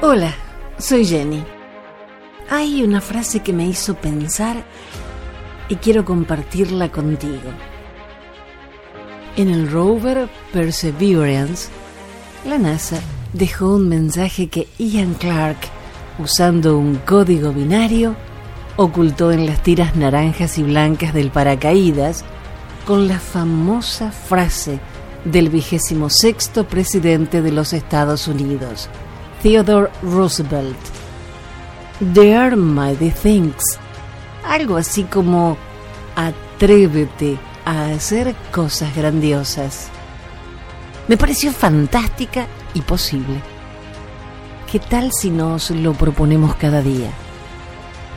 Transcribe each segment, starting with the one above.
Hola, soy Jenny. Hay una frase que me hizo pensar y quiero compartirla contigo. En el rover Perseverance, la NASA dejó un mensaje que Ian Clark, usando un código binario, ocultó en las tiras naranjas y blancas del paracaídas con la famosa frase del vigésimo sexto presidente de los Estados Unidos, Theodore Roosevelt. There are mighty things. Algo así como atrévete a hacer cosas grandiosas. Me pareció fantástica y posible. ¿Qué tal si nos lo proponemos cada día?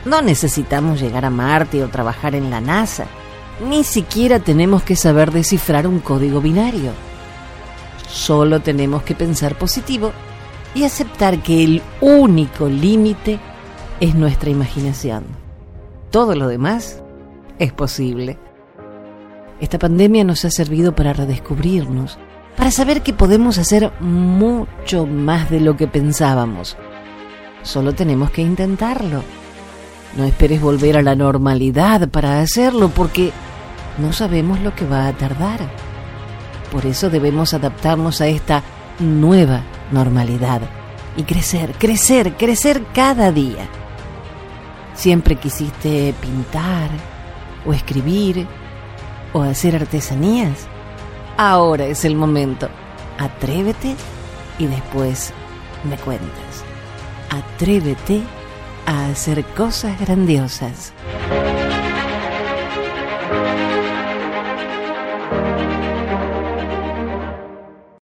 No necesitamos llegar a Marte o trabajar en la NASA. Ni siquiera tenemos que saber descifrar un código binario. Solo tenemos que pensar positivo y aceptar que el único límite es nuestra imaginación. Todo lo demás es posible. Esta pandemia nos ha servido para redescubrirnos, para saber que podemos hacer mucho más de lo que pensábamos. Solo tenemos que intentarlo. No esperes volver a la normalidad para hacerlo porque no sabemos lo que va a tardar. Por eso debemos adaptarnos a esta nueva normalidad y crecer, crecer, crecer cada día. Siempre quisiste pintar o escribir o hacer artesanías. Ahora es el momento. Atrévete y después me cuentas. Atrévete a hacer cosas grandiosas.